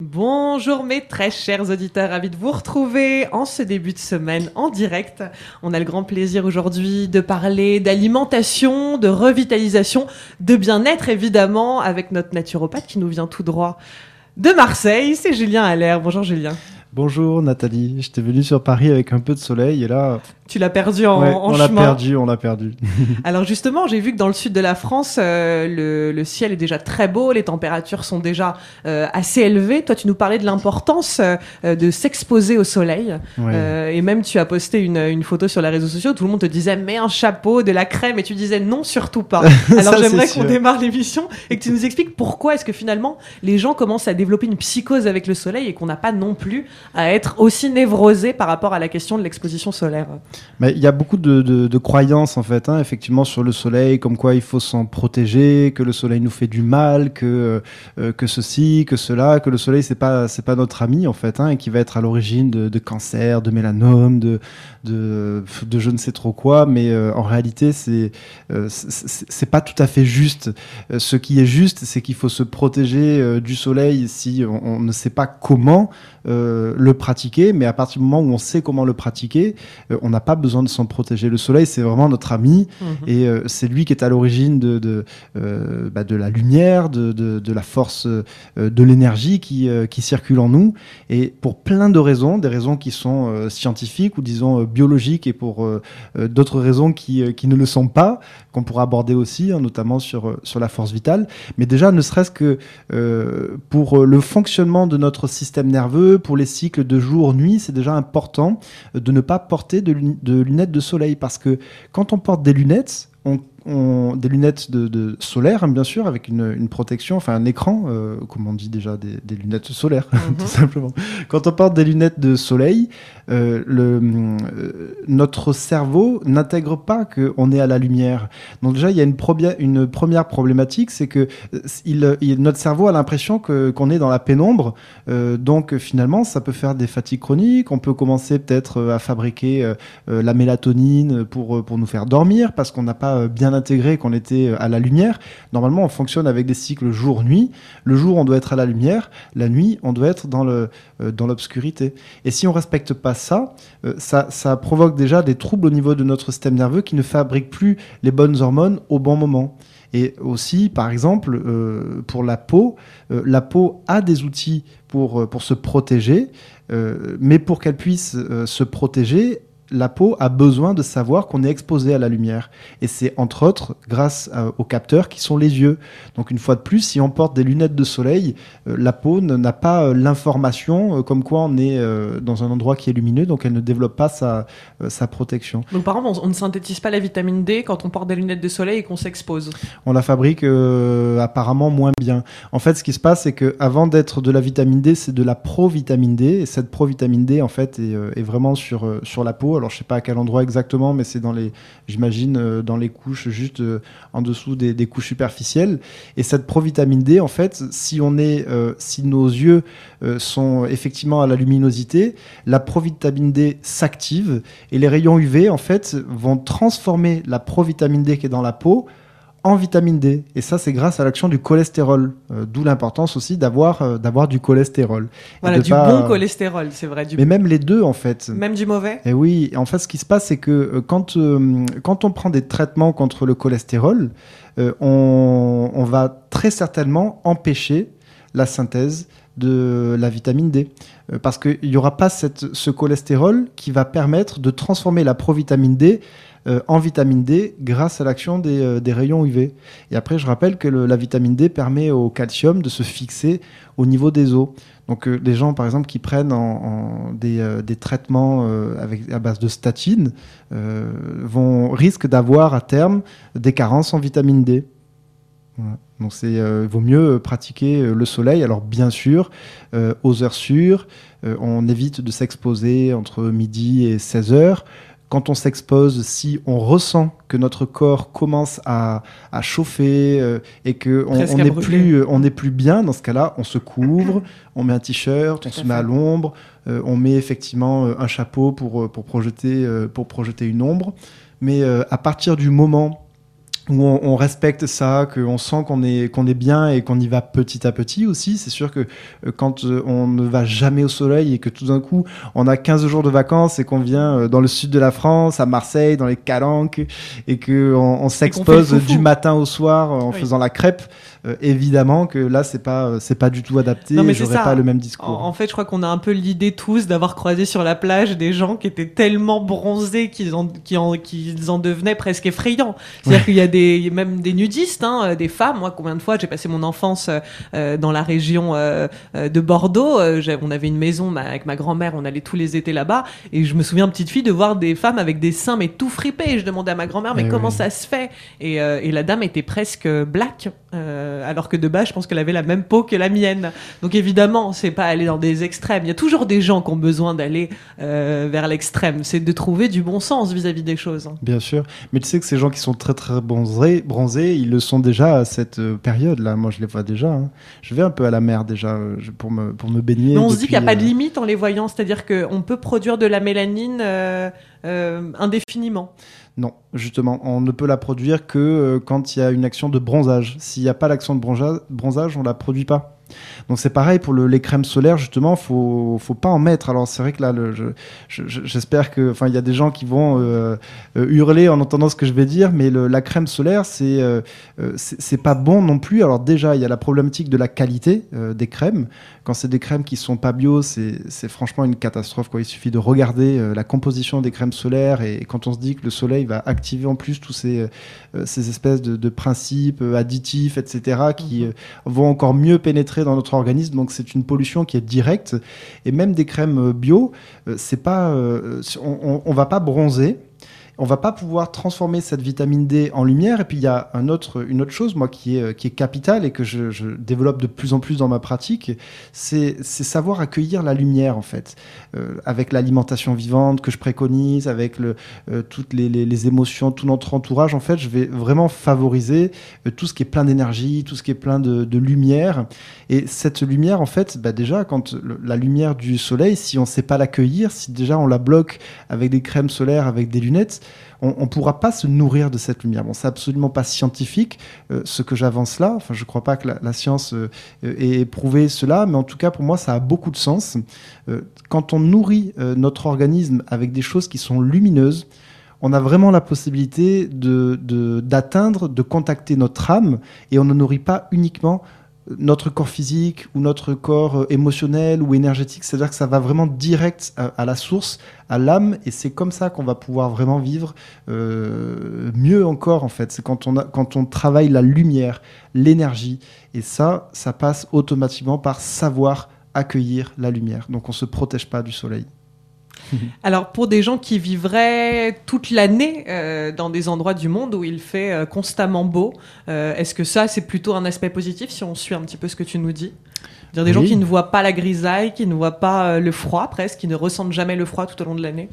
Bonjour mes très chers auditeurs, ravi de vous retrouver en ce début de semaine en direct. On a le grand plaisir aujourd'hui de parler d'alimentation, de revitalisation, de bien-être évidemment avec notre naturopathe qui nous vient tout droit de Marseille, c'est Julien Allaire. Bonjour Julien. Bonjour Nathalie, j'étais venu sur Paris avec un peu de soleil et là tu l'as perdu en, on l'a perdu, on l'a perdu. Alors justement, j'ai vu que dans le sud de la France, euh, le, ciel est déjà très beau, les températures sont déjà euh, assez élevées. Toi, tu nous parlais de l'importance euh, de s'exposer au soleil. et même, tu as posté une, une, photo sur les réseaux sociaux. Tout le monde te disait, mets un chapeau, de la crème. Et tu disais, non, surtout pas. Alors j'aimerais qu'on démarre l'émission et que tu nous expliques pourquoi est-ce que finalement, les gens commencent à développer une psychose avec le soleil et qu'on n'a pas non plus à être aussi névrosé par rapport à la question de l'exposition solaire. Il y a beaucoup de, croyances en fait, hein, effectivement, sur le soleil, comme quoi il faut s'en protéger, que le soleil nous fait du mal, que euh, que ceci, que cela, que le soleil c'est pas c'est pas notre ami en fait, hein, et qui va être à l'origine de, de cancer, de mélanome, de de, je ne sais trop quoi. Mais euh, en réalité, c'est euh, c'est pas tout à fait juste. ce qui est juste, c'est qu'il faut se protéger du soleil si on, ne sait pas comment le pratiquer, mais à partir du moment où on sait comment le pratiquer, on n'a pas besoin de s'en protéger. Le soleil, c'est vraiment notre ami mhm. et euh, c'est lui qui est à l'origine de, de, euh, bah, de, la lumière, de, de la force, euh, de l'énergie qui, qui circule en nous. Et pour plein de raisons, des raisons qui sont scientifiques ou disons biologiques et pour d'autres raisons qui, qui ne le sont pas, qu'on pourra aborder aussi, hein, notamment sur, sur la force vitale. Mais déjà, ne serait-ce que pour le fonctionnement de notre système nerveux, pour les cycles de jour-nuit, c'est déjà important de ne pas porter de lunettes de soleil parce que quand on porte des lunettes, on des lunettes de, solaires, hein, bien sûr, avec une, protection, enfin un écran, euh, comme on dit déjà, des, lunettes solaires, mhm. tout simplement. Quand on porte des lunettes de soleil, euh, le, euh, notre cerveau n'intègre pas qu'on est à la lumière. Donc déjà, il y a une, une première problématique, c'est que il, notre cerveau a l'impression qu'on est dans la pénombre. donc finalement, ça peut faire des fatigues chroniques. On peut commencer peut-être à fabriquer la mélatonine pour, pour nous faire dormir parce qu'on n'a pas bien intégré qu'on était à la lumière. Normalement, on fonctionne avec des cycles jour-nuit. Le jour, on doit être à la lumière. La nuit, on doit être dans euh, l'obscurité. Et si on respecte pas ça, euh, ça, ça provoque déjà des troubles au niveau de notre système nerveux qui ne fabrique plus les bonnes hormones au bon moment. Et aussi, par exemple, euh, pour la peau, la peau a des outils pour, pour se protéger, mais pour qu'elle puisse se protéger, la peau a besoin de savoir qu'on est exposé à la lumière. Et c'est entre autres grâce euh, aux capteurs qui sont les yeux. Donc une fois de plus, si on porte des lunettes de soleil, euh, la peau n'a pas euh, l'information comme quoi on est dans un endroit qui est lumineux, donc elle ne développe pas sa, sa protection. Donc par exemple, on, ne synthétise pas la vitamine D quand on porte des lunettes de soleil et qu'on s'expose On la fabrique apparemment moins bien. En fait, ce qui se passe, c'est qu'avant d'être de la vitamine D, c'est de la provitamine D. Et cette provitamine D, en fait, est, est vraiment sur, sur la peau alors je sais pas à quel endroit exactement, mais c'est dans les, j'imagine, euh, dans les couches juste euh, en dessous des, couches superficielles. Et cette provitamine D, en fait, si on est, euh, si nos yeux sont effectivement à la luminosité, la provitamine D s'active et les rayons UV, en fait, vont transformer la provitamine D qui est dans la peau en vitamine D. Et ça, c'est grâce à l'action du cholestérol. Euh, d'où l'importance aussi d'avoir euh, d'avoir du cholestérol. Voilà, du bon cholestérol, c'est vrai. Du... Mais même les deux, en fait. Même du mauvais Et oui, en fait, ce qui se passe, c'est que euh, quand, quand on prend des traitements contre le cholestérol, on, on va très certainement empêcher la synthèse de la vitamine D. parce qu'il n'y aura pas cette, ce cholestérol qui va permettre de transformer la provitamine D euh, en vitamine D grâce à l'action des, euh, rayons UV. Et après, je rappelle que la vitamine D permet au calcium de se fixer au niveau des os. Donc euh, les gens, par exemple, qui prennent en, des, traitements avec, à base de statine vont risquent d'avoir à terme des carences en vitamine D. Donc il vaut mieux pratiquer le soleil. Alors bien sûr, aux heures sûres, on évite de s'exposer entre midi et 16 heures quand on s'expose, si on ressent que notre corps commence à, chauffer euh, et que on n'est plus, euh, on plus bien, dans ce cas-là, on se couvre, on met un t-shirt, on se met à l'ombre, euh, on met effectivement un chapeau pour, pour, projeter, pour projeter une ombre. Mais à partir du moment où on, respecte ça, qu'on sent qu'on est, qu'on est bien et qu'on y va petit à petit aussi. C'est sûr que euh, quand euh, on ne va jamais au soleil et que tout d'un coup on a 15 jours de vacances et qu'on vient euh, dans le sud de la France, à Marseille, dans les Calanques, et qu'on on, s'expose du matin au soir en faisant la crêpe, euh, évidemment que là c'est pas c'est pas du tout adapté non, mais j'aurais pas le même discours. En, fait, je crois qu'on a un peu l'idée tous d'avoir croisé sur la plage des gens qui étaient tellement bronzés qu'ils en, qu'ils en, devenaient presque effrayants. C'est-à-dire qu'il y a des même des nudistes, hein, des femmes. Moi, combien de fois j'ai passé mon enfance euh, dans la région de Bordeaux. on avait une maison avec ma grand-mère, on allait tous les étés là-bas, et je me souviens petite fille de voir des femmes avec des seins mais tout fripés. Et je demandais à ma grand-mère mais eh comment ça se fait? Et, et, la dame était presque black. Euh, alors que de base, je pense qu'elle avait la même peau que la mienne. Donc évidemment, c'est pas aller dans des extrêmes. Il y a toujours des gens qui ont besoin d'aller euh, vers l'extrême. C'est de trouver du bon sens vis-à-vis des choses. Bien sûr, mais tu sais que ces gens qui sont très très bronzés, bronzés ils le sont déjà à cette euh, période-là. Moi, je les vois déjà. Hein. Je vais un peu à la mer déjà pour me pour me baigner. Mais on se dit qu'il n'y a pas de limite en les voyant, c'est-à-dire qu'on peut produire de la mélanine indéfiniment. Non, justement, on ne peut la produire que euh, quand il y a une action de bronzage. S'il n'y a pas l'action de bronzage, on ne la produit pas. Donc c'est pareil pour les crèmes solaires, justement, faut faut pas en mettre. Alors c'est vrai que là, j'espère il y a des gens qui vont euh, euh, hurler en entendant ce que je vais dire, mais la crème solaire, c'est c'est pas bon non plus. Alors déjà, il y a la problématique de la qualité des crèmes. Quand c'est des crèmes qui sont pas bio, c'est franchement une catastrophe. Quoi. Il suffit de regarder la composition des crèmes solaires et, quand on se dit que le soleil va activer en plus tous ces ces espèces de, de principes additifs, etc., qui mhm. vont encore mieux pénétrer dans notre organisme, donc c'est une pollution qui est directe. Et même des crèmes bio, euh, c'est pas, euh, on, on va pas bronzer on va pas pouvoir transformer cette vitamine D en lumière. Et puis il y a un autre, une autre chose, moi, qui est, euh, qui est capitale et que je, développe de plus en plus dans ma pratique, c'est savoir accueillir la lumière, en fait, euh, avec l'alimentation vivante que je préconise, avec le, euh, toutes les, les, émotions, tout notre entourage. En fait, je vais vraiment favoriser tout ce qui est plein d'énergie, tout ce qui est plein de, de, lumière. Et cette lumière, en fait, bah déjà, quand la lumière du soleil, si on ne sait pas l'accueillir, si déjà on la bloque avec des crèmes solaires, avec des lunettes, on ne pourra pas se nourrir de cette lumière. Bon, c'est absolument pas scientifique euh, ce que j'avance là. Enfin, je crois pas que la, science euh, ait prouvé cela, mais en tout cas pour moi, ça a beaucoup de sens. Euh, quand on nourrit notre organisme avec des choses qui sont lumineuses, on a vraiment la possibilité d'atteindre, de contacter notre âme, et on ne nourrit pas uniquement notre corps physique ou notre corps euh, émotionnel ou énergétique. C'est-à-dire que ça va vraiment direct à, la source, à l'âme, et c'est comme ça qu'on va pouvoir vraiment vivre euh, mieux encore en fait. C'est quand quand on travaille la lumière, l'énergie, et ça, ça passe automatiquement par savoir accueillir la lumière. Donc on se protège pas du soleil. Alors pour des gens qui vivraient toute l'année euh, dans des endroits du monde où il fait euh, constamment beau, euh, est-ce que ça c'est plutôt un aspect positif si on suit un petit peu ce que tu nous dis? Dire des gens qui ne voient pas la grisaille, qui ne voient pas le froid presque, qui ne ressentent jamais le froid tout au long de l'année?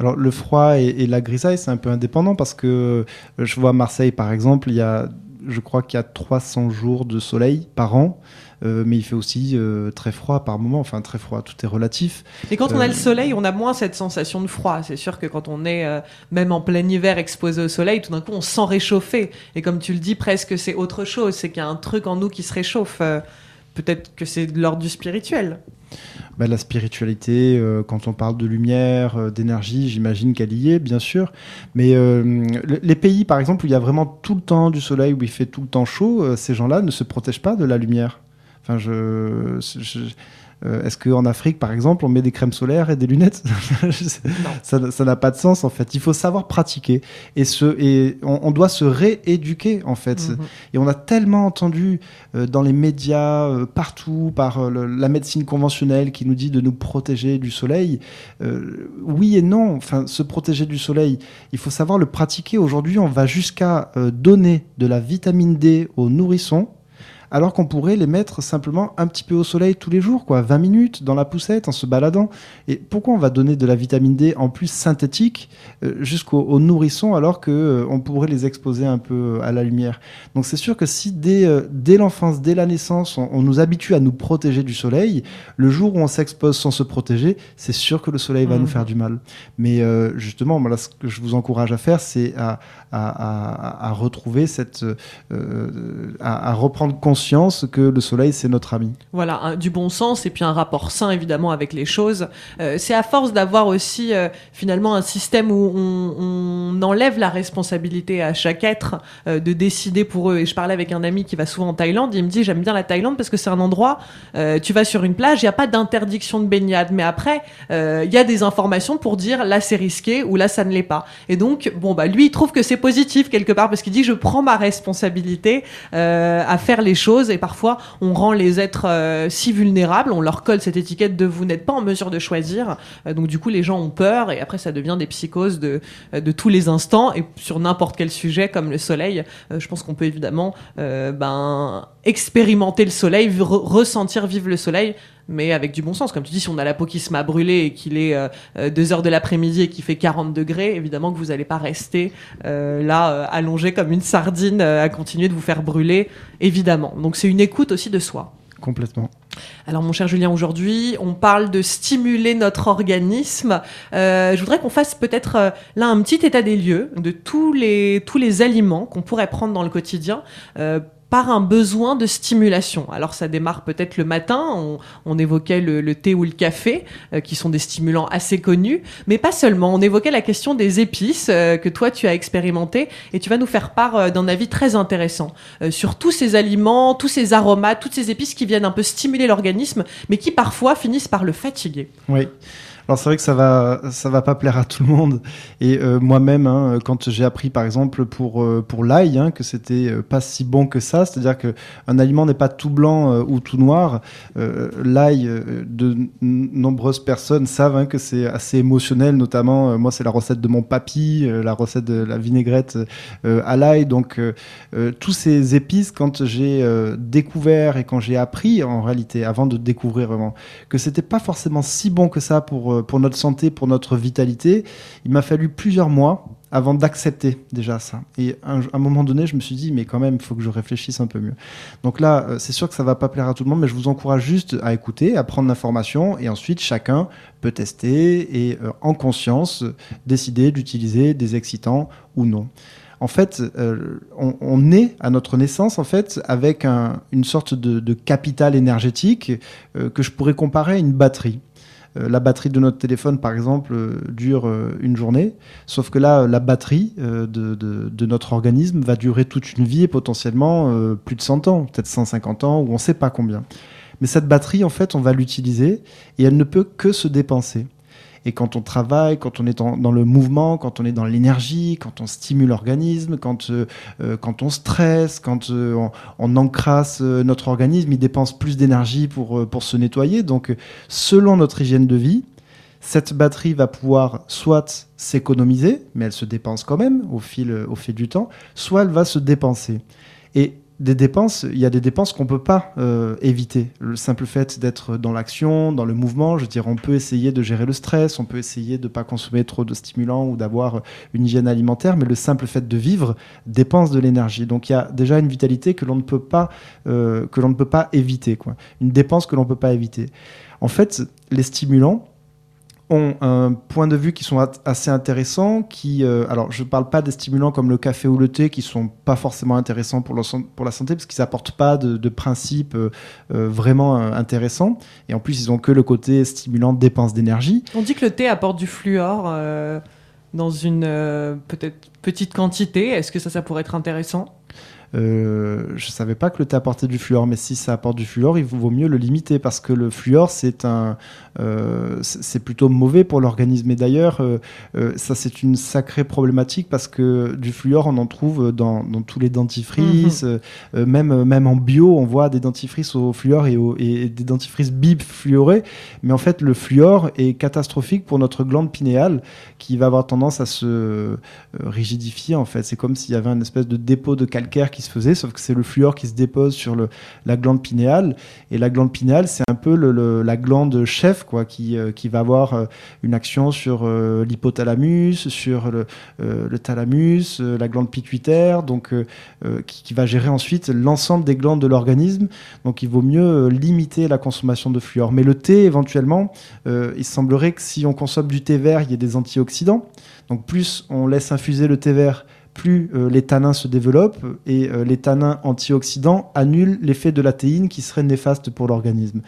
Alors le froid et, et la grisaille, c'est un peu indépendant parce que je vois Marseille par exemple, il y a, je crois qu'il y a 300 jours de soleil par an. Euh, mais il fait aussi euh, très froid par moment. Enfin, très froid, tout est relatif. Et quand on a le euh, soleil, on a moins cette sensation de froid. C'est sûr que quand on est même en plein hiver exposé au soleil, tout d'un coup, on se sent réchauffé. Et comme tu le dis, presque c'est autre chose. C'est qu'il y a un truc en nous qui se réchauffe. Peut-être que c'est de l'ordre du spirituel. Bah, la spiritualité, quand on parle de lumière, d'énergie, j'imagine qu'elle y est, bien sûr. Mais les pays, par exemple, où il y a vraiment tout le temps du soleil, où il fait tout le temps chaud, ces gens-là ne se protègent pas de la lumière. Enfin, je, euh, est-ce qu'en Afrique, par exemple, on met des crèmes solaires et des lunettes Ça n'a pas de sens, en fait. Il faut savoir pratiquer. Et, ce, et on, doit se rééduquer, en fait. Mhm. Et on a tellement entendu euh, dans les médias, euh, partout, par la médecine conventionnelle qui nous dit de nous protéger du soleil. oui et non. Enfin, se protéger du soleil, il faut savoir le pratiquer. Aujourd'hui, on va jusqu'à donner de la vitamine D aux nourrissons alors qu'on pourrait les mettre simplement un petit peu au soleil tous les jours, quoi, 20 minutes dans la poussette en se baladant. Et pourquoi on va donner de la vitamine D en plus synthétique euh, jusqu'aux nourrissons alors qu'on euh, pourrait les exposer un peu à la lumière? Donc c'est sûr que si dès, euh, dès l'enfance, dès la naissance, on, nous habitue à nous protéger du soleil, le jour où on s'expose sans se protéger, c'est sûr que le soleil va nous mmh. faire du mal. Mais justement, ce que je vous encourage à faire, c'est à, à, retrouver cette, à, reprendre conscience que le soleil c'est notre ami. Voilà, du bon sens et puis un rapport sain évidemment avec les choses. Euh, c'est à force d'avoir aussi euh, finalement un système où on, enlève la responsabilité à chaque être euh, de décider pour eux. Et je parlais avec un ami qui va souvent en Thaïlande, il me dit j'aime bien la Thaïlande parce que c'est un endroit, tu vas sur une plage, il n'y a pas d'interdiction de baignade, mais après il y a des informations pour dire là c'est risqué ou là ça ne l'est pas. Et donc bon bah lui il trouve que c'est positif quelque part parce qu'il dit je prends ma responsabilité à faire les choses et parfois on rend les êtres si vulnérables, on leur colle cette étiquette de vous n'êtes pas en mesure de choisir. Euh, donc du coup, les gens ont peur et après, ça devient des psychoses de, euh, de tous les instants et sur n'importe quel sujet comme le soleil. Euh, je pense qu'on peut évidemment ben, expérimenter le soleil, ressentir vivre le soleil mais avec du bon sens. Comme tu dis, si on a la peau qui se m'a brûlé et qu'il est 2 heures de l'après-midi et qu'il fait 40 degrés, évidemment que vous n'allez pas rester là allongé comme une sardine à continuer de vous faire brûler, évidemment. Donc c'est une écoute aussi de soi. Complètement. Alors mon cher Julien, aujourd'hui on parle de stimuler notre organisme. Euh, je voudrais qu'on fasse peut-être euh, là un petit état des lieux de tous les, tous les aliments qu'on pourrait prendre dans le quotidien euh, par un besoin de stimulation. Alors ça démarre peut-être le matin, on, évoquait le, thé ou le café, euh, qui sont des stimulants assez connus, mais pas seulement. On évoquait la question des épices euh, que toi tu as expérimenté et tu vas nous faire part euh, d'un avis très intéressant sur tous ces aliments, tous ces aromates, toutes ces épices qui viennent un peu stimuler l'organisme, mais qui parfois finissent par le fatiguer. Oui. Alors c'est vrai que ça va, ça va pas plaire à tout le monde. Et euh, moi-même, hein, quand j'ai appris par exemple pour euh, pour l'ail, hein, que c'était euh, pas si bon que ça, c'est-à-dire que un aliment n'est pas tout blanc ou tout noir. l'ail, de nombreuses personnes savent hein, que c'est assez émotionnel, notamment moi c'est la recette de mon papy, la recette de la vinaigrette à l'ail. Donc tous ces épices, quand j'ai découvert et quand j'ai appris en réalité, avant de découvrir vraiment, que c'était pas forcément si bon que ça pour euh, pour, notre santé, pour notre vitalité, il m'a fallu plusieurs mois avant d'accepter déjà ça. Et à un, moment donné, je me suis dit, mais quand même, il faut que je réfléchisse un peu mieux. Donc là, euh, c'est sûr que ça va pas plaire à tout le monde, mais je vous encourage juste à écouter, à prendre l'information, et ensuite chacun peut tester et euh, en conscience décider d'utiliser des excitants ou non. En fait, on, est à notre naissance en fait avec une sorte de, capital énergétique que je pourrais comparer à une batterie. Euh, la batterie de notre téléphone, par exemple, euh, dure euh, une journée. Sauf que là, la batterie de, notre organisme va durer toute une vie et potentiellement plus de 100 ans, peut-être 150 ans, ou on ne sait pas combien. Mais cette batterie, en fait, on va l'utiliser et elle ne peut que se dépenser. Et quand on travaille, quand on est dans, le mouvement, quand on est dans l'énergie, quand on stimule l'organisme, quand, euh, euh, quand on stresse, quand euh, on, encrasse notre organisme, il dépense plus d'énergie pour, pour se nettoyer. Donc, selon notre hygiène de vie, cette batterie va pouvoir soit s'économiser, mais elle se dépense quand même au fil, au fil du temps, soit elle va se dépenser. Et des dépenses, il y a des dépenses qu'on peut pas euh, éviter. Le simple fait d'être dans l'action, dans le mouvement, je veux on peut essayer de gérer le stress, on peut essayer de pas consommer trop de stimulants ou d'avoir une hygiène alimentaire, mais le simple fait de vivre dépense de l'énergie. Donc il y a déjà une vitalité que l'on ne peut pas euh, que l'on ne peut pas éviter, quoi. Une dépense que l'on peut pas éviter. En fait, les stimulants ont un point de vue qui sont assez intéressants. Qui, euh, alors, je ne parle pas des stimulants comme le café ou le thé qui sont pas forcément intéressants pour, pour la santé parce qu'ils n'apportent pas de, de principes euh, euh, vraiment intéressants. Et en plus, ils ont que le côté stimulant dépense d'énergie. On dit que le thé apporte du fluor dans une peut-être petite quantité. Est-ce que ça, ça pourrait être intéressant? Euh, je savais pas que le thé apportait du fluor, mais si ça apporte du fluor, il vaut mieux le limiter parce que le fluor, c'est un, euh, c'est plutôt mauvais pour l'organisme. Et d'ailleurs, euh, euh, ça c'est une sacrée problématique parce que du fluor, on en trouve dans, dans tous les dentifrices, mhm. même même en bio, on voit des dentifrices au fluor et, au, et des dentifrices bip fluorés. Mais en fait, le fluor est catastrophique pour notre glande pinéale qui va avoir tendance à se rigidifier. En fait, c'est comme s'il y avait un espèce de dépôt de calcaire qui se faisait, sauf que c'est le fluor qui se dépose sur la glande pinéale. Et la glande pinéale, c'est un peu la glande chef quoi, qui, qui va avoir une action sur l'hypothalamus, sur le, le thalamus, la glande pituitaire, donc qui, qui, va gérer ensuite l'ensemble des glandes de l'organisme. Donc il vaut mieux limiter la consommation de fluor. Mais le thé, éventuellement, il semblerait que si on consomme du thé vert, il y ait des antioxydants. Donc plus on laisse infuser le thé vert, plus euh, les tanins se développent et euh, les tanins antioxydants annulent l'effet de la théine qui serait néfaste pour l'organisme.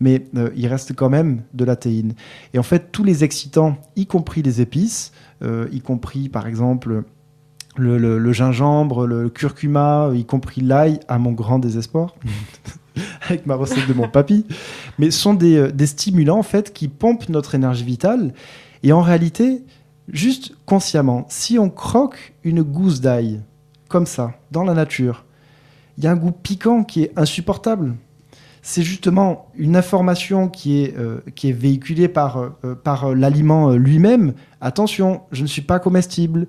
Mais euh, il reste quand même de la théine. Et en fait, tous les excitants, y compris les épices, y compris par exemple le, gingembre, le curcuma, y compris l'ail, à mon grand désespoir, avec ma recette de mon papy, mais sont des, des stimulants en fait qui pompent notre énergie vitale. Et en réalité, juste consciemment, si on croque une gousse d'ail, comme ça, dans la nature, il y a un goût piquant qui est insupportable. C'est justement une information qui est, euh, qui est véhiculée par, euh, par l'aliment lui-même. Attention, je ne suis pas comestible.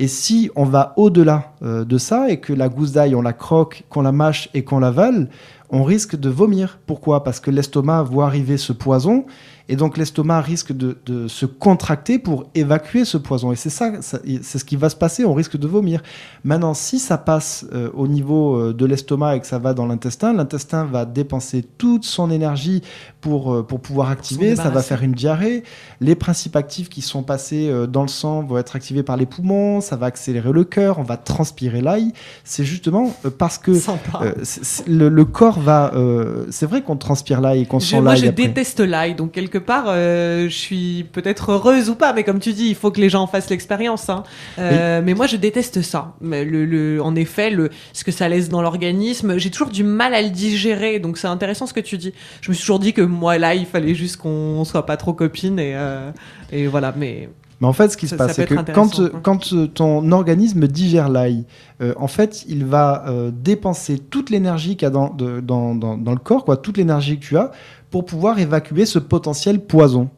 Et si on va au-delà euh, de ça et que la gousse d'ail, on la croque, qu'on la mâche et qu'on l'avale, on risque de vomir. Pourquoi? Parce que l'estomac voit arriver ce poison et donc l'estomac risque de, se contracter pour évacuer ce poison. Et c'est ça, c'est ce qui va se passer, on risque de vomir. Maintenant, si ça passe euh, au niveau euh, de l'estomac et que ça va dans l'intestin, l'intestin va dépenser toute son énergie pour, euh, pour pouvoir activer, ça va faire une diarrhée. Les principes actifs qui sont passés dans le sang vont être activés par les poumons, ça va accélérer le cœur, on va transpirer l'ail. C'est justement parce que le, corps va... c'est vrai qu'on transpire l'ail et qu'on sent l'ail. Moi, je déteste l'ail, donc quelque part, euh, je suis peut-être heureuse ou pas, mais comme tu dis, il faut que les gens fassent l'expérience. Hein. Euh, mais moi, je déteste ça. Mais le, en effet, le, ce que ça laisse dans l'organisme, j'ai toujours du mal à le digérer. Donc, c'est intéressant ce que tu dis. Je me suis toujours dit que moi, là, il fallait juste qu'on soit pas trop copines et, euh, et voilà. Mais mais en fait, ce qui se passe, c'est que quand, quand ton organisme digère l'ail, en fait, il va dépenser toute l'énergie qu'il y a dans, dans, dans, dans, le corps, quoi, toute l'énergie que tu as, pour pouvoir évacuer ce potentiel poison.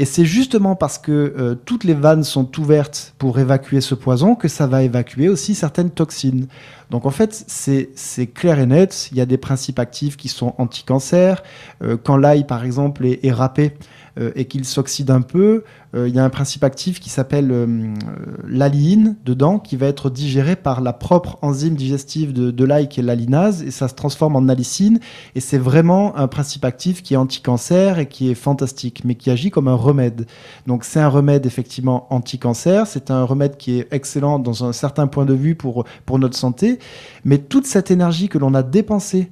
Et c'est justement parce que euh, toutes les vannes sont ouvertes pour évacuer ce poison que ça va évacuer aussi certaines toxines. Donc en fait, c'est clair et net, il y a des principes actifs qui sont anti-cancer. Euh, quand l'ail, par exemple, est, est râpé, euh, et qu'il s'oxyde un peu, euh, il y a un principe actif qui s'appelle euh, l'aline dedans, qui va être digéré par la propre enzyme digestive de, de l'ail qui est l'alinase, et ça se transforme en alicine. Et c'est vraiment un principe actif qui est anti-cancer et qui est fantastique, mais qui agit comme un remède. Donc c'est un remède effectivement anti-cancer, c'est un remède qui est excellent dans un certain point de vue pour, pour notre santé, mais toute cette énergie que l'on a dépensée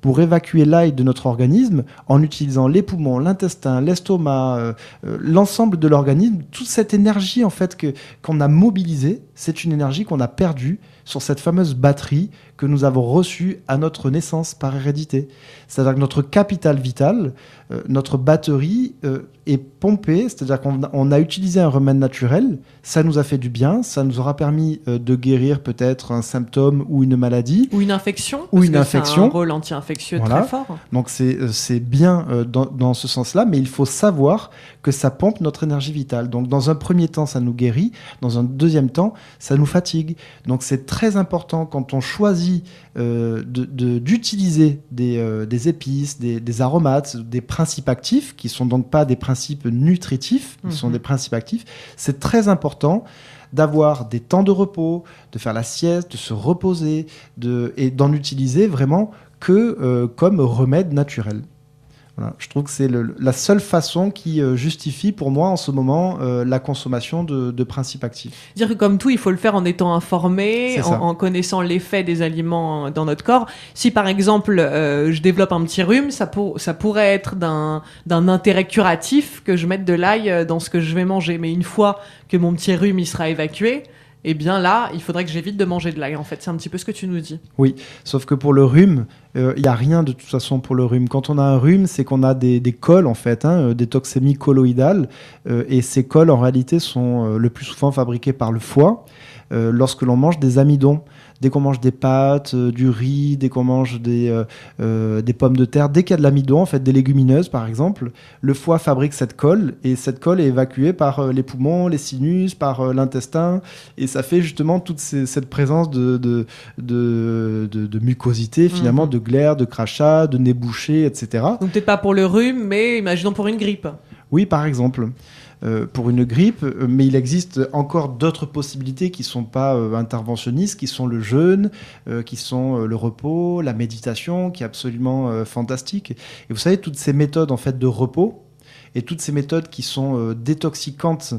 pour évacuer l'ail de notre organisme en utilisant les poumons, l'intestin, l'estomac, euh, euh, l'ensemble de l'organisme. Toute cette énergie en fait que qu'on a mobilisée, c'est une énergie qu'on a perdue sur cette fameuse batterie que nous avons reçue à notre naissance par hérédité. C'est-à-dire que notre capital vital, euh, notre batterie euh, est pompée, c'est-à-dire qu'on a utilisé un remède naturel, ça nous a fait du bien, ça nous aura permis euh, de guérir peut-être un symptôme ou une maladie. Ou une infection. Ou une infection. un rôle anti-infectieux très fort. Donc c'est bien dans, dans, ce sens-là, mais il faut savoir que ça pompe notre énergie vitale. Donc dans un premier temps, ça nous guérit, dans un deuxième temps, ça nous fatigue. Donc c'est très important quand on choisit euh, d'utiliser des, euh, des, épices, des, des, aromates, des principes actifs, qui sont donc pas des principes nutritifs, qui sont mhm. des principes actifs, c'est très important d'avoir des temps de repos, de faire la sieste, de se reposer, de, et d'en utiliser vraiment que euh, comme remède naturel. Je trouve que c'est la seule façon qui euh, justifie pour moi en ce moment euh, la consommation de, principes actifs. Dire que comme tout, il faut le faire en étant informé, en, connaissant l'effet des aliments dans notre corps. Si par exemple euh, je développe un petit rhume, ça, ça pourrait être d'un intérêt curatif que je mette de l'ail dans ce que je vais manger. Mais une fois que mon petit rhume il sera évacué, eh bien là, il faudrait que j'évite de manger de l'ail. En fait, c'est un petit peu ce que tu nous dis. Oui, sauf que pour le rhume, il euh, n'y a rien de toute façon pour le rhume. Quand on a un rhume, c'est qu'on a des, des, cols en fait, hein, euh, des toxémies colloïdales, euh, et ces cols en réalité sont le plus souvent fabriqués par le foie. Lorsque l'on mange des amidons dès qu'on mange des pâtes, euh, du riz, dès qu'on mange des, euh, euh, des pommes de terre, dès qu'il y a de l'amidon, en fait, des légumineuses par exemple, le foie fabrique cette colle et cette colle est évacuée par les poumons, les sinus, par l'intestin et ça fait justement toute cette présence de, de, de, de, mucosité finalement, mhm. de glaire, de crachat, de nez bouché, etc. Donc peut-être pas pour le rhume, mais imaginons pour une grippe. Oui, par exemple. Euh, pour une grippe, euh, mais il existe encore d'autres possibilités qui ne sont pas euh, interventionnistes, qui sont le jeûne, qui sont le repos, la méditation, qui est absolument fantastique. Et vous savez, toutes ces méthodes en fait de repos, et toutes ces méthodes qui sont détoxicantes,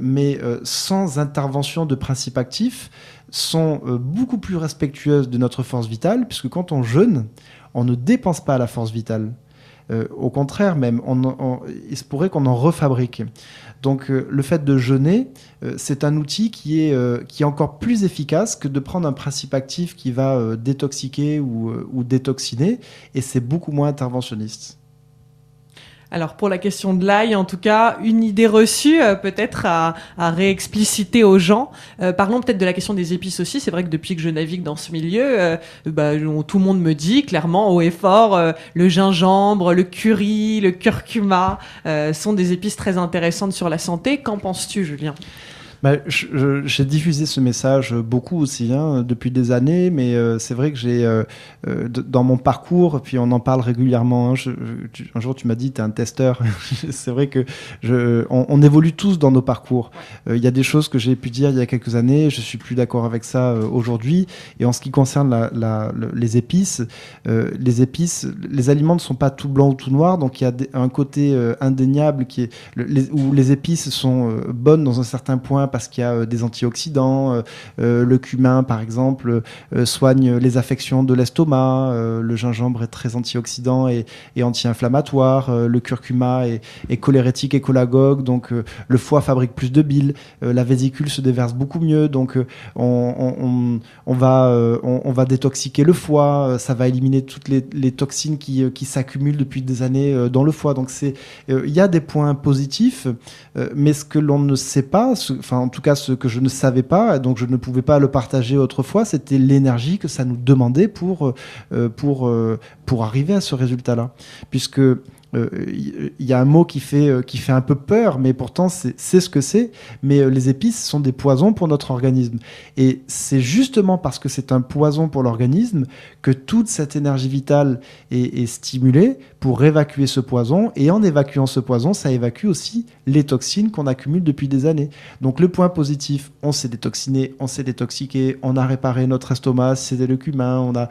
mais sans intervention de principe actif, sont beaucoup plus respectueuses de notre force vitale, puisque quand on jeûne, on ne dépense pas la force vitale. Euh, au contraire, même, il se pourrait qu'on en refabrique. Donc euh, le fait de jeûner, euh, c'est un outil qui est, qui est encore plus efficace que de prendre un principe actif qui va détoxiquer ou détoxiner, et c'est beaucoup moins interventionniste. Alors pour la question de l'ail, en tout cas, une idée reçue euh, peut-être à, à, réexpliciter aux gens. Euh, parlons peut-être de la question des épices aussi. C'est vrai que depuis que je navigue dans ce milieu, euh, bah, tout le monde me dit clairement haut et fort, le gingembre, le curry, le curcuma sont des épices très intéressantes sur la santé. Qu'en penses-tu, Julien? Bah, j'ai diffusé ce message beaucoup aussi hein, depuis des années, mais euh, c'est vrai que j'ai euh, euh dans mon parcours, puis on en parle régulièrement. Hein, un jour, tu m'as dit, tu es un testeur. c'est vrai que on, évolue tous dans nos parcours. Il y a des choses que j'ai pu dire il y a quelques années, je suis plus d'accord avec ça aujourd'hui. Et en ce qui concerne les épices, les épices, les aliments ne sont pas tout blancs ou tout noirs, donc il y a un côté indéniable qui est où les épices sont bonnes dans un certain point parce qu'il y a euh, des antioxydants. Euh, euh, le cumin, par exemple, soigne les affections de l'estomac. le gingembre est très antioxydant et, anti-inflammatoire. le curcuma est, cholérétique et cholagogue, donc le foie fabrique plus de bile. la vésicule se déverse beaucoup mieux, donc on, va, on, va détoxiquer le foie. ça va éliminer toutes les, toxines qui, qui s'accumulent depuis des années dans le foie. Donc c'est, il y a des points positifs, mais ce que l'on ne sait pas, enfin en tout cas ce que je ne savais pas, donc je ne pouvais pas le partager autrefois, c'était l'énergie que ça nous demandait pour, euh, pour, euh, pour arriver à ce résultat-là. Puisque il euh, y a un mot qui fait, euh, qui fait un peu peur, mais pourtant c'est ce que c'est. Mais euh, les épices sont des poisons pour notre organisme. Et c'est justement parce que c'est un poison pour l'organisme que toute cette énergie vitale est, stimulée pour évacuer ce poison. Et en évacuant ce poison, ça évacue aussi les toxines qu'on accumule depuis des années. Donc le point positif, on s'est détoxiné, on s'est détoxiqué, on a réparé notre estomac, c'était le cumin, on a...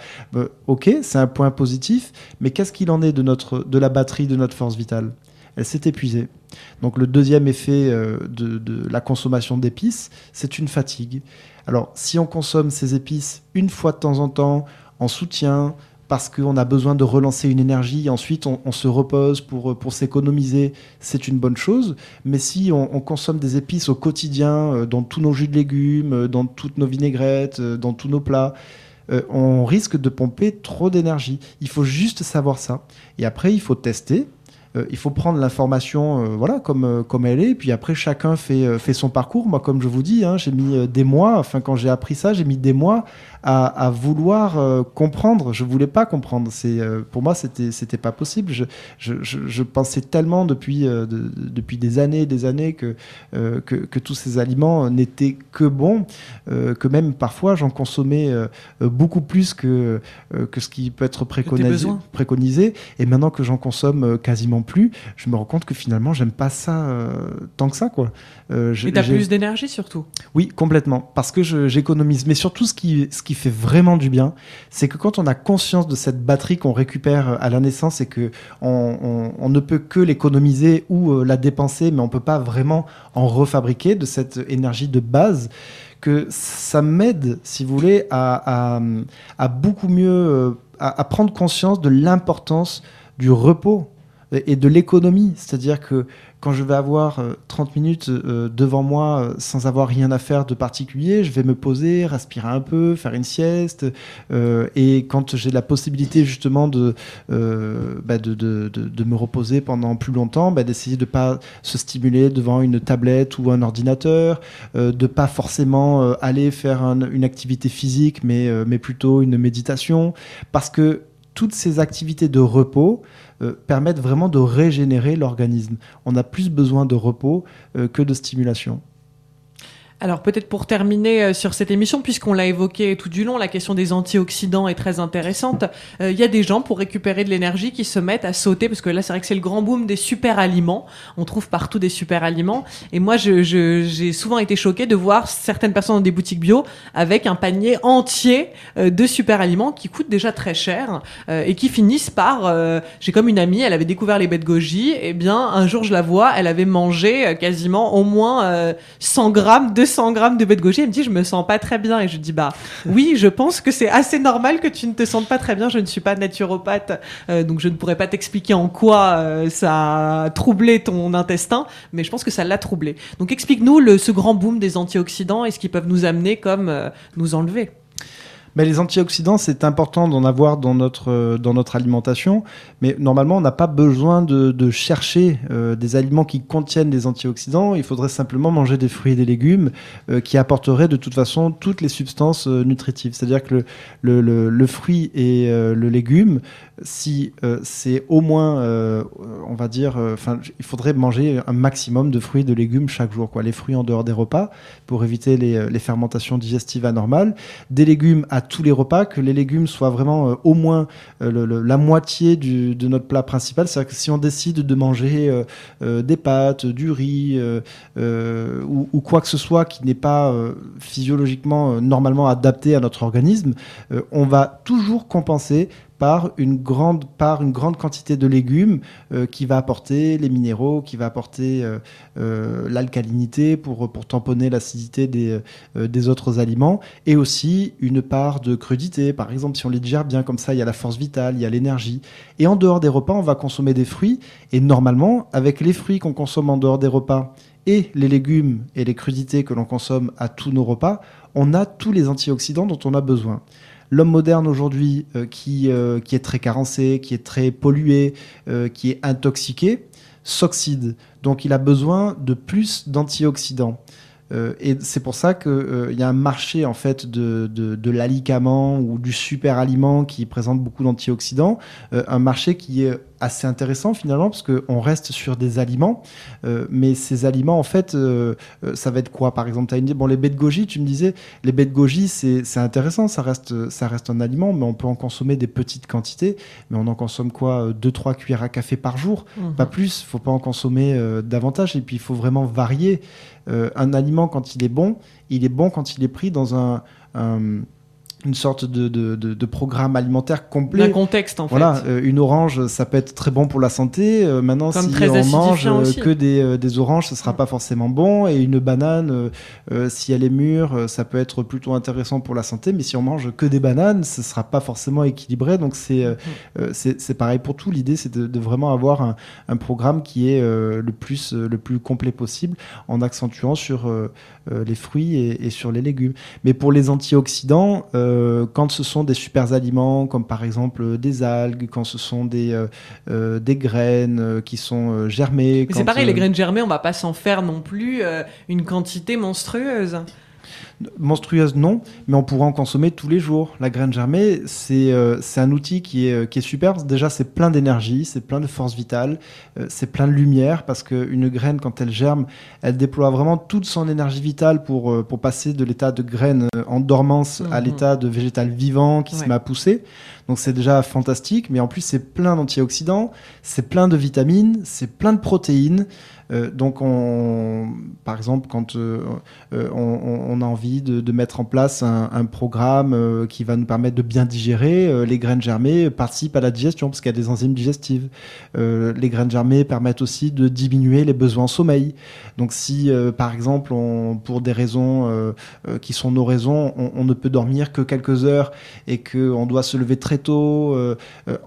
ok, c'est un point positif, mais qu'est-ce qu'il en est de, notre, de la batterie de notre force vitale. Elle s'est épuisée. Donc le deuxième effet euh, de, la consommation d'épices, c'est une fatigue. Alors si on consomme ces épices une fois de temps en temps, en soutien, parce qu'on a besoin de relancer une énergie, ensuite on, se repose pour, pour s'économiser, c'est une bonne chose. Mais si on, consomme des épices au quotidien, euh, dans tous nos jus de légumes, euh, dans toutes nos vinaigrettes, dans tous nos plats, euh, on risque de pomper trop d'énergie. Il faut juste savoir ça. Et après, il faut tester. Euh, il faut prendre l'information euh, voilà comme comme elle est puis après chacun fait fait son parcours moi comme je vous dis hein, j'ai mis des mois enfin quand j'ai appris ça j'ai mis des mois à, vouloir euh, comprendre. Je voulais pas comprendre. C'est euh, pour moi c'était c'était pas possible. Je, je, je, pensais tellement depuis euh, depuis des années et des années que, que, que tous ces aliments n'étaient que bons que même parfois j'en consommais beaucoup plus que que ce qui peut être préconisé. préconisé. Et maintenant que j'en consomme quasiment plus, je me rends compte que finalement j'aime pas ça tant que ça quoi. Et t'as plus d'énergie surtout. Oui, complètement, parce que j'économise. Mais surtout, ce qui, ce qui fait vraiment du bien, c'est que quand on a conscience de cette batterie qu'on récupère à la naissance et que on, ne peut que l'économiser ou euh, la dépenser, mais on peut pas vraiment en refabriquer de cette énergie de base, que ça m'aide, si vous voulez, à, beaucoup mieux, euh, à prendre conscience de l'importance du repos et de l'économie. C'est-à-dire que quand je vais avoir 30 euh, minutes euh, devant moi euh, sans avoir rien à faire de particulier, je vais me poser, respirer un peu, faire une sieste. et quand j'ai la possibilité justement de, bah de, de, de, me reposer pendant plus longtemps, bah d'essayer de pas se stimuler devant une tablette ou un ordinateur, de pas forcément aller faire une activité physique, mais, mais plutôt une méditation. Parce que toutes ces activités de repos euh, permettent vraiment de régénérer l'organisme. On a plus besoin de repos euh, que de stimulation. Alors peut-être pour terminer euh, sur cette émission, puisqu'on l'a évoqué tout du long, la question des antioxydants est très intéressante. Euh, il y a des gens pour récupérer de l'énergie qui se mettent à sauter, parce que là c'est vrai que c'est le grand boom des super aliments. On trouve partout des super aliments. Et moi j'ai je, souvent été choquée de voir certaines personnes dans des boutiques bio avec un panier entier euh, de super aliments qui coûtent déjà très cher et qui finissent par... j'ai comme une amie, elle avait découvert les de goji, et bien un jour je la vois, elle avait mangé quasiment au moins 100 grammes de 100 grammes de bête gaucher. Elle me dit, je me sens pas très bien. Et je dis, bah oui, je pense que c'est assez normal que tu ne te sentes pas très bien. Je ne suis pas naturopathe, euh, donc je ne pourrais pas t'expliquer en quoi euh, ça a troublé ton intestin, mais je pense que ça l'a troublé. Donc explique-nous ce grand boom des antioxydants et ce qu'ils peuvent nous amener comme euh, nous enlever. Mais les antioxydants, c'est important d'en avoir dans notre, euh, dans notre alimentation, mais normalement, on n'a pas besoin de, chercher euh, des aliments qui contiennent des antioxydants. Il faudrait simplement manger des fruits et des légumes euh, qui apporteraient de toute façon toutes les substances nutritives. C'est-à-dire que le, le, fruit et le légume, si c'est au moins, on va dire, enfin, il faudrait manger un maximum de fruits et de légumes chaque jour. Les fruits en dehors des repas pour éviter les, les fermentations digestives anormales. Des légumes à tous les repas, que les légumes soient vraiment euh, au moins euh, la moitié de notre plat principal. C'est-à-dire que si on décide de manger euh, des pâtes, du riz ou, ou, quoi que ce soit qui n'est pas physiologiquement normalement adapté à notre organisme, on va toujours compenser par une grande, par une grande quantité de légumes euh, qui va apporter les minéraux, qui va apporter euh, euh, l'alcalinité pour, pour tamponner l'acidité des, des autres aliments, et aussi une part de crudité. Par exemple, si on les digère bien comme ça, il y a la force vitale, il y a l'énergie. Et en dehors des repas, on va consommer des fruits, et normalement, avec les fruits qu'on consomme en dehors des repas, et les légumes et les crudités que l'on consomme à tous nos repas, on a tous les antioxydants dont on a besoin l'homme moderne aujourd'hui euh, qui, euh, qui est très carencé, qui est très pollué, euh, qui est intoxiqué, s'oxyde. Donc il a besoin de plus d'antioxydants. et c'est pour ça qu'il y a un marché en fait de, de, de l'alicament ou du super aliment qui présente beaucoup d'antioxydants, un marché qui est assez intéressant finalement parce qu'on reste sur des aliments, euh, mais ces aliments en fait, euh, euh, ça va être quoi? Par exemple, as une bon les baies de goji, tu me disais, les baies de goji c'est intéressant, ça reste ça reste un aliment, mais on peut en consommer des petites quantités, mais on en consomme quoi 2-3 cuillères à café par jour, mhm. pas plus. Faut pas en consommer davantage et puis il faut vraiment varier. un aliment quand il est bon, il est bon quand il est pris dans un une sorte de, de, de, programme alimentaire complet. Un contexte en fait. Voilà, euh, une orange, ça peut être très bon pour la santé. Euh, maintenant, si on mange euh, que des, des, oranges, ce sera pas forcément bon. Et une banane, si elle est mûre, ça peut être plutôt intéressant pour la santé. Mais si on mange que des bananes, ce sera pas forcément équilibré. Donc c'est mm. c'est pareil pour tout. L'idée, c'est de, vraiment avoir un, un, programme qui est le plus le plus complet possible, en accentuant sur les fruits et, et, sur les légumes. Mais pour les antioxydants euh, quand ce sont des super aliments comme par exemple des algues, quand ce sont des, euh, euh, des graines qui sont germées. c'est pareil, les graines germées, on va pas s'en faire non plus une quantité monstrueuse. Monstrueuse, non, mais on pourra en consommer tous les jours. La graine germée, c'est euh, un outil qui est, euh, qui est super. Déjà, c'est plein d'énergie, c'est plein de force vitale, euh, c'est plein de lumière, parce qu'une graine, quand elle germe, elle déploie vraiment toute son énergie vitale pour, pour passer de l'état de graine en dormance à mhm. l'état de végétal vivant qui se met à pousser. Donc c'est déjà fantastique, mais en plus, c'est plein d'antioxydants, c'est plein de vitamines, c'est plein de protéines. Donc, on, par exemple, quand on, on, a envie de, mettre en place un, programme qui va nous permettre de bien digérer, les graines germées participent à la digestion parce qu'il y a des enzymes digestives. les graines germées permettent aussi de diminuer les besoins en sommeil. Donc si, par exemple, pour des raisons qui sont nos raisons, on, on, ne peut dormir que quelques heures et qu'on doit se lever très tôt,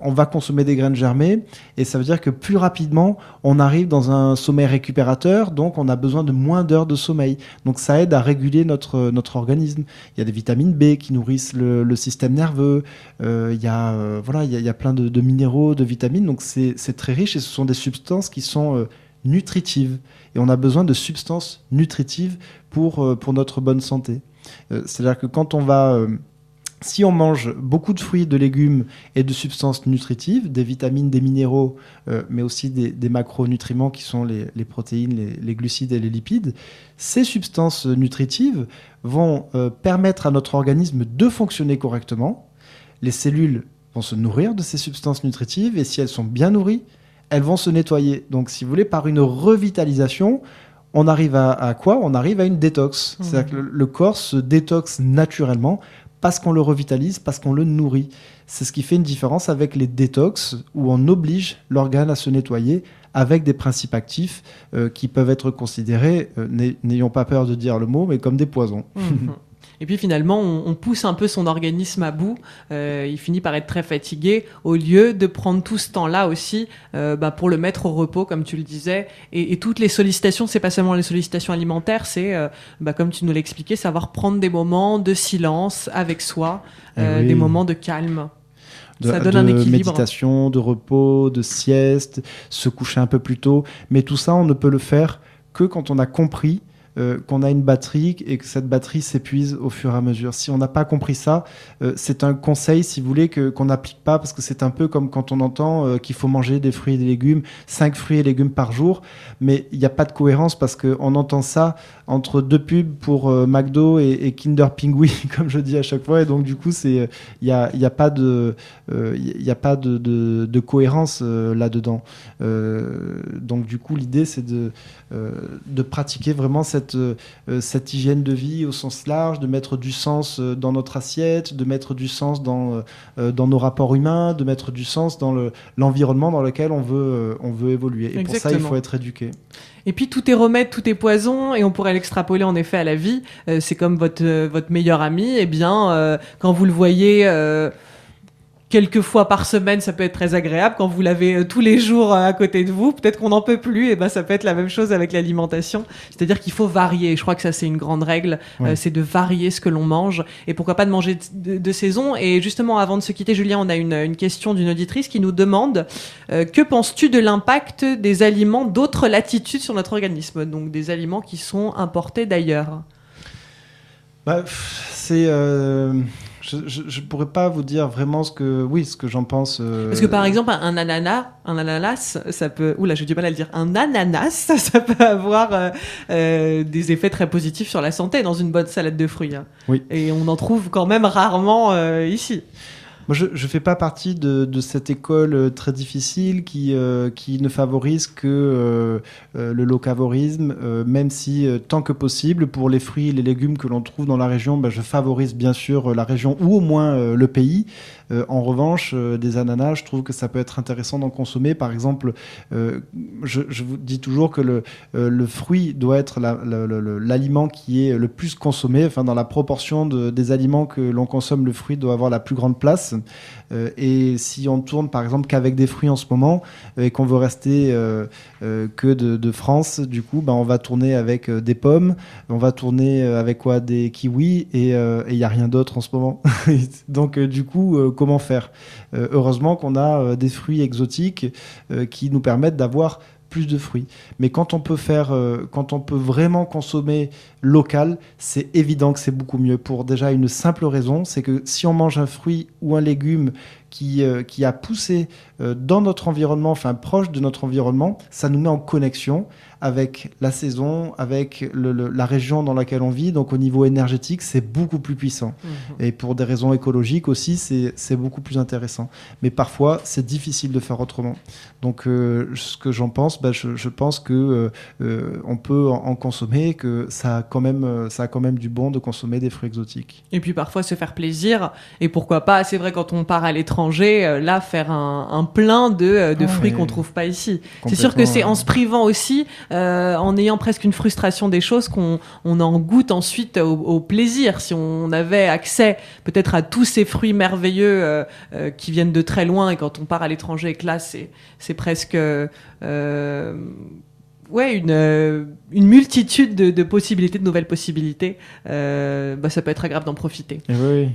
on va consommer des graines germées et ça veut dire que plus rapidement, on arrive dans un sommeil récupérateur, donc on a besoin de moins d'heures de sommeil. Donc ça aide à réguler notre, notre organisme. Il y a des vitamines B qui nourrissent le, système nerveux, euh, il, y a, euh, voilà, il, y a, plein de, minéraux, de vitamines, donc c'est très riche et ce sont des substances qui sont euh, nutritives. Et on a besoin de substances nutritives pour, pour notre bonne santé. C'est-à-dire que quand on va si on mange beaucoup de fruits, de légumes et de substances nutritives, des vitamines, des minéraux, euh, mais aussi des, macronutriments qui sont les, protéines, les, glucides et les lipides, ces substances nutritives vont euh, permettre à notre organisme de fonctionner correctement. Les cellules vont se nourrir de ces substances nutritives et si elles sont bien nourries, elles vont se nettoyer. Donc, si vous voulez, par une revitalisation, on arrive à, quoi? On arrive à une détox. Mmh. C'est-à-dire que le corps se détoxe naturellement parce qu'on le revitalise, parce qu'on le nourrit. C'est ce qui fait une différence avec les détox, où on oblige l'organe à se nettoyer avec des principes actifs euh, qui peuvent être considérés, euh, n'ayons pas peur de dire le mot, mais comme des poisons. Mhm. Et puis finalement, on, pousse un peu son organisme à bout. Euh, il finit par être très fatigué, au lieu de prendre tout ce temps-là aussi euh, bah, pour le mettre au repos, comme tu le disais. Et, toutes les sollicitations, c'est pas seulement les sollicitations alimentaires, c'est, euh, bah, comme tu nous l'expliquais, savoir prendre des moments de silence avec soi, eh des moments de calme. De, ça donne un équilibre. méditation, de repos, de sieste, se coucher un peu plus tôt. Mais tout ça, on ne peut le faire que quand on a compris euh, qu'on a une batterie et que cette batterie s'épuise au fur et à mesure. Si on n'a pas compris ça, euh, c'est un conseil, si vous voulez, que, qu'on n'applique pas parce que c'est un peu comme quand on entend euh, qu'il faut manger des fruits et des légumes, 5 fruits et légumes par jour, mais il n'y a pas de cohérence parce qu'on entend ça entre deux pubs pour McDo et, Kinder Pingui, comme je dis à chaque fois, et donc du coup, il n'y a, y a pas de, il a pas de cohérence là-dedans. donc du coup, l'idée, c'est de, de pratiquer vraiment cette euh, cette, hygiène de vie au sens large, de mettre du sens euh, dans notre assiette, de mettre du sens dans, euh, dans nos rapports humains, de mettre du sens dans l'environnement dans lequel on veut, on veut évoluer. Et pour ça, il faut être éduqué. Et puis tout est remède, tout est poison, et on pourrait l'extrapoler en effet à la vie. c'est comme votre, votre meilleur ami, et eh bien, quand vous le voyez quelques fois par semaine, ça peut être très agréable. Quand vous l'avez euh, tous les jours euh, à côté de vous, peut-être qu'on n'en peut plus. Et ben, ça peut être la même chose avec l'alimentation. C'est-à-dire qu'il faut varier. Je crois que ça, c'est une grande règle. Euh, c'est de varier ce que l'on mange. Et pourquoi pas de manger de, saison. Et justement, avant de se quitter, Julien, on a une, une question d'une auditrice qui nous demande que penses-tu de l'impact des aliments d'autres latitudes sur notre organisme? Donc, des aliments qui sont importés d'ailleurs. Bah, c'est je, je, pourrais pas vous dire vraiment ce que, oui, ce que j'en pense. Euh, Parce que par exemple, un ananas, un ananas, ça peut, oula, j'ai du mal à le dire, un ananas, ça peut avoir euh, euh, des effets très positifs sur la santé dans une bonne salade de fruits. Hein. Oui. Et on en trouve quand même rarement ici. Je ne fais pas partie de, cette école euh, très difficile qui, euh, qui ne favorise que euh, le locavorisme, même si, tant que possible, pour les fruits et les légumes que l'on trouve dans la région, ben, je favorise bien sûr la région ou au moins le pays. En revanche, des ananas, je trouve que ça peut être intéressant d'en consommer. Par exemple, je, je, vous dis toujours que le, fruit doit être l'aliment qui est le plus consommé. Enfin, dans la proportion de, des aliments que l'on consomme, le fruit doit avoir la plus grande place. Euh, et si on tourne par exemple qu'avec des fruits en ce moment euh, et qu'on veut rester euh, que de, France, du coup, ben, on va tourner avec des pommes, on va tourner avec quoi? Des kiwis et il n'y a rien d'autre en ce moment. Donc du coup, comment faire Heureusement qu'on a des fruits exotiques qui nous permettent d'avoir plus de fruits. Mais quand on peut faire, euh, quand on peut vraiment consommer local, c'est évident que c'est beaucoup mieux. Pour déjà une simple raison, c'est que si on mange un fruit ou un légume qui, euh, qui a poussé dans notre environnement, enfin proche de notre environnement, ça nous met en connexion avec la saison, avec la région dans laquelle on vit. Donc au niveau énergétique, c'est beaucoup plus puissant. Mhm. Et pour des raisons écologiques aussi, c'est beaucoup plus intéressant. Mais parfois, c'est difficile de faire autrement. Donc euh, ce que j'en pense, bah, je, pense que euh, euh, on peut en, consommer, que ça a, quand même, ça a quand même du bon de consommer des fruits exotiques. Et puis parfois se faire plaisir. Et pourquoi pas, c'est vrai quand on part à l'étranger, là, faire un, plein de, de ah fruits qu'on trouve pas ici. C'est sûr que c'est en se privant aussi euh, en ayant presque une frustration des choses qu'on en goûte ensuite au, plaisir. Si on avait accès peut-être à tous ces fruits merveilleux euh, euh, qui viennent de très loin et quand on part à l'étranger et que là c'est presque ouais, une, une multitude de, possibilités, de nouvelles possibilités, bah, ça peut être grave d'en profiter. oui.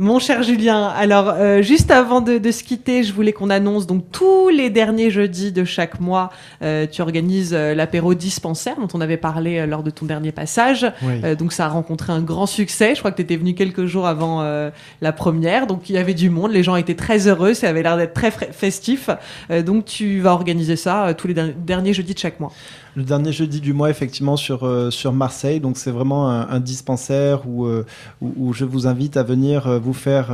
Mon cher Julien, alors euh, juste avant de, se quitter, je voulais qu'on annonce donc tous les derniers jeudis de chaque mois, euh, tu organises euh, l'apéro dispensaire dont on avait parlé lors de ton dernier passage. donc ça a rencontré un grand succès. Je crois que tu étais venu quelques jours avant la première, donc il y avait du monde, les gens étaient très heureux, ça avait l'air d'être très festif. donc tu vas organiser ça tous les derniers jeudis de chaque mois le dernier jeudi du mois, effectivement, sur, euh, Marseille. Donc, c'est vraiment un, dispensaire euh, où, je vous invite à venir euh, vous faire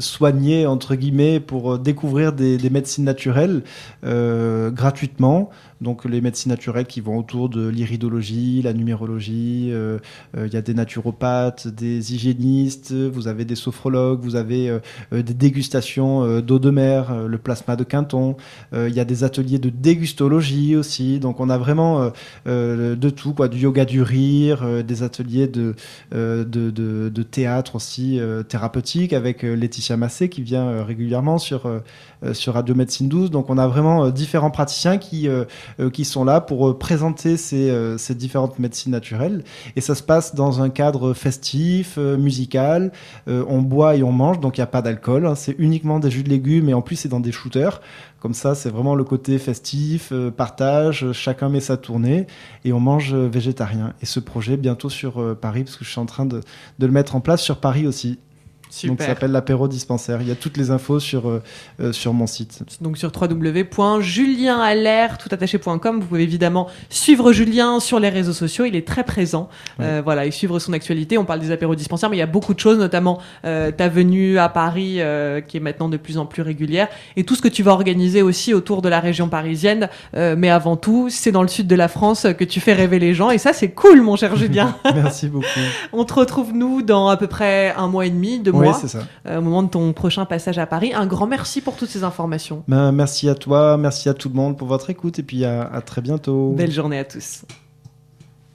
soigner, entre guillemets, pour découvrir des médecines naturelles gratuitement donc les médecines naturelles qui vont autour de l'iridologie, la numérologie, euh, euh, il y a des naturopathes, des hygiénistes, vous avez des sophrologues, vous avez euh, des dégustations d'eau de mer, le plasma de Quinton, il y a des ateliers de dégustologie aussi, donc on a vraiment de tout, quoi, du yoga du rire, des ateliers de, de, de, de, théâtre aussi thérapeutique avec Laetitia Massé qui vient régulièrement sur, sur Radio Médecine 12, donc on a vraiment différents praticiens qui qui sont là pour euh, présenter ces, euh, ces, différentes médecines naturelles. Et ça se passe dans un cadre festif, musical. on boit et on mange, donc il n'y a pas d'alcool. Hein. c'est uniquement des jus de légumes et en plus c'est dans des shooters. Comme ça, c'est vraiment le côté festif, partage, chacun met sa tournée et on mange végétarien. Et ce projet, bientôt sur Paris, parce que je suis en train de le mettre en place sur Paris aussi. Donc ça s'appelle l'apéro dispensaire. Il y a toutes les infos sur, euh, euh, sur mon site. Donc sur www.julienalair.com. Vous pouvez évidemment suivre Julien sur les réseaux sociaux. Il est très présent. Euh, voilà, et suivre son actualité. On parle des apéros dispensaires, mais il y a beaucoup de choses, notamment ta venue à Paris qui est maintenant de plus en plus régulière et tout ce que tu vas organiser aussi autour de la région parisienne. mais avant tout, c'est dans le sud de la France que tu fais rêver les gens et ça c'est cool, mon cher Julien. Merci beaucoup. On te retrouve nous dans à peu près un mois et demi, deux oui, c'est ça. Euh, au moment de ton prochain passage à Paris. Un grand merci pour toutes ces informations. Ben, merci à toi, merci à tout le monde pour votre écoute et puis à très bientôt. Belle journée à tous.